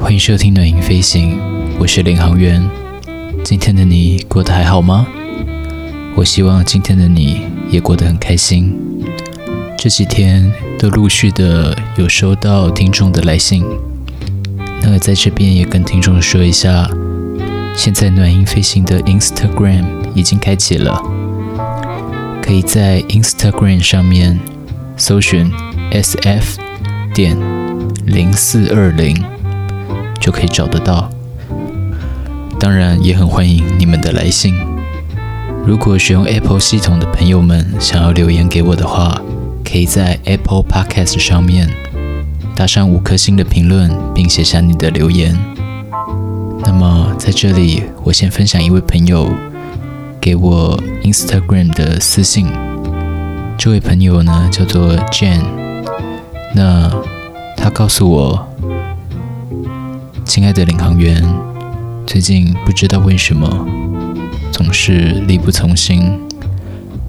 欢迎收听暖音飞行，我是领航员。今天的你过得还好吗？我希望今天的你也过得很开心。这几天都陆续的有收到听众的来信，那在这边也跟听众说一下，现在暖音飞行的 Instagram 已经开启了，可以在 Instagram 上面搜寻 SF 点零四二零就可以找得到。当然也很欢迎你们的来信。如果使用 Apple 系统的朋友们想要留言给我的话，可以在 Apple Podcast 上面打上五颗星的评论，并写下你的留言。那么在这里，我先分享一位朋友给我 Instagram 的私信。这位朋友呢叫做 Jane，那他告诉我，亲爱的领航员，最近不知道为什么总是力不从心，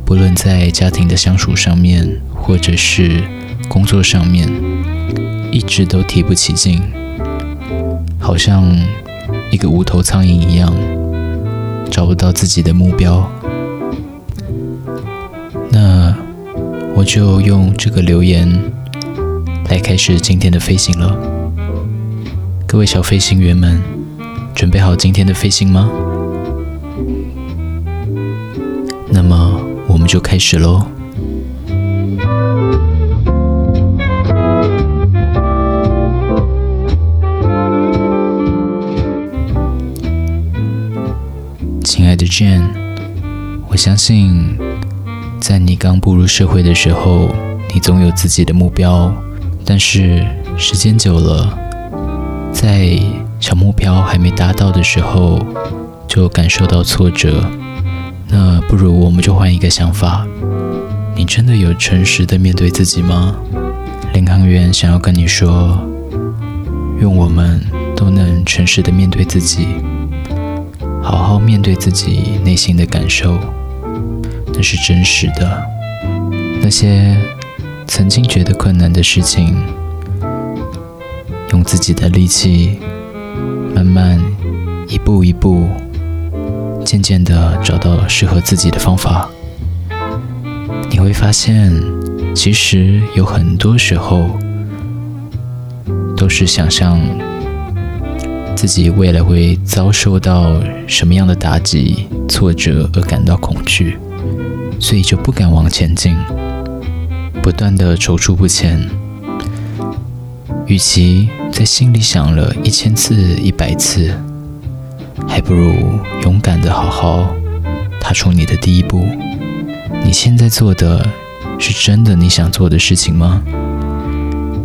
不论在家庭的相处上面。或者是工作上面一直都提不起劲，好像一个无头苍蝇一样，找不到自己的目标。那我就用这个留言来开始今天的飞行了。各位小飞行员们，准备好今天的飞行吗？那么我们就开始喽。Jane，我相信，在你刚步入社会的时候，你总有自己的目标，但是时间久了，在小目标还没达到的时候，就感受到挫折。那不如我们就换一个想法，你真的有诚实的面对自己吗？领航员想要跟你说，愿我们都能诚实的面对自己。好好面对自己内心的感受，那是真实的。那些曾经觉得困难的事情，用自己的力气，慢慢一步一步，渐渐的找到适合自己的方法。你会发现，其实有很多时候都是想象。自己未来会遭受到什么样的打击、挫折而感到恐惧，所以就不敢往前进，不断的踌躇不前。与其在心里想了一千次、一百次，还不如勇敢的好好踏出你的第一步。你现在做的是真的你想做的事情吗？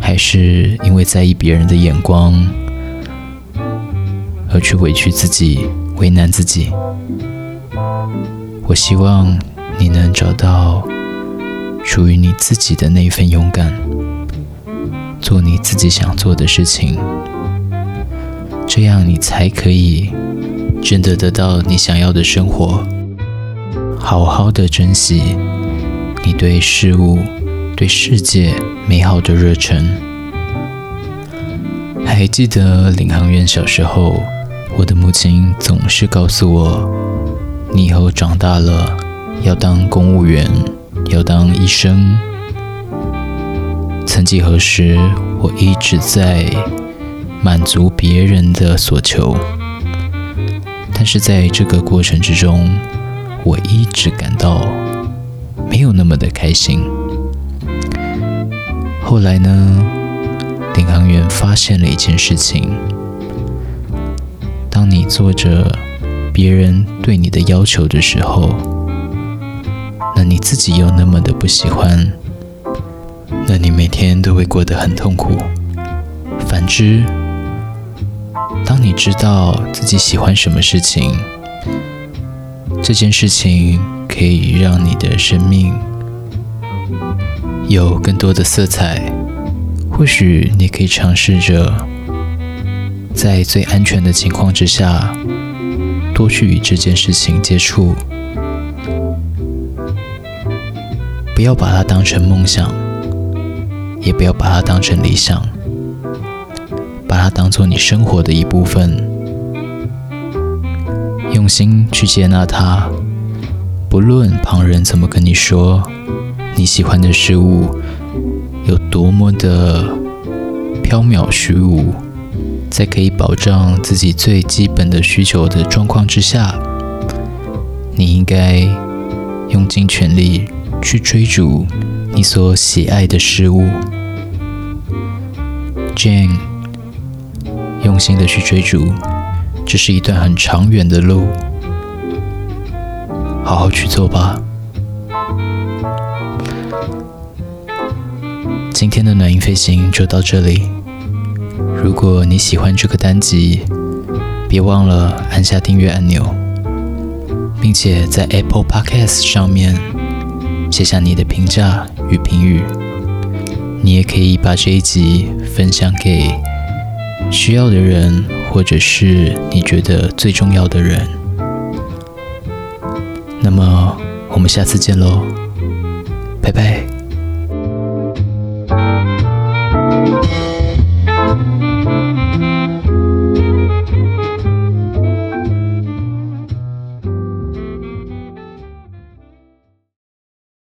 还是因为在意别人的眼光？而去委屈自己、为难自己。我希望你能找到属于你自己的那一份勇敢，做你自己想做的事情，这样你才可以真的得到你想要的生活，好好的珍惜你对事物、对世界美好的热忱。还记得领航员小时候？我的母亲总是告诉我：“你以后长大了要当公务员，要当医生。”曾几何时，我一直在满足别人的所求，但是在这个过程之中，我一直感到没有那么的开心。后来呢，领航员发现了一件事情。当你做着别人对你的要求的时候，那你自己又那么的不喜欢，那你每天都会过得很痛苦。反之，当你知道自己喜欢什么事情，这件事情可以让你的生命有更多的色彩，或许你可以尝试着。在最安全的情况之下，多去与这件事情接触，不要把它当成梦想，也不要把它当成理想，把它当做你生活的一部分，用心去接纳它。不论旁人怎么跟你说，你喜欢的事物有多么的缥缈虚无，在可以保障自己最基本的需求的状况之下，你应该用尽全力。去追逐你所喜爱的事物，Jane，用心的去追逐，这是一段很长远的路，好好去做吧。今天的暖音飞行就到这里，如果你喜欢这个单集，别忘了按下订阅按钮，并且在 Apple Podcast 上面。写下你的评价与评语，你也可以把这一集分享给需要的人，或者是你觉得最重要的人。那么，我们下次见喽，拜拜。